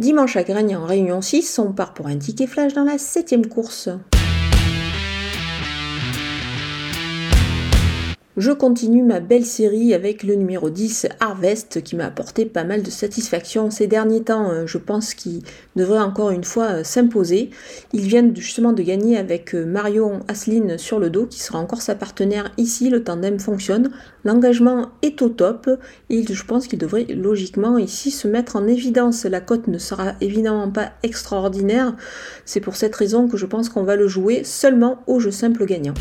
Dimanche à Grigny en Réunion 6, on part pour un ticket flash dans la 7 course. Je continue ma belle série avec le numéro 10 Harvest qui m'a apporté pas mal de satisfaction ces derniers temps. Euh, je pense qu'il devrait encore une fois euh, s'imposer. Il vient justement de gagner avec euh, Marion Asseline sur le dos qui sera encore sa partenaire ici. Le tandem fonctionne. L'engagement est au top et je pense qu'il devrait logiquement ici se mettre en évidence. La cote ne sera évidemment pas extraordinaire. C'est pour cette raison que je pense qu'on va le jouer seulement au jeu simple gagnant.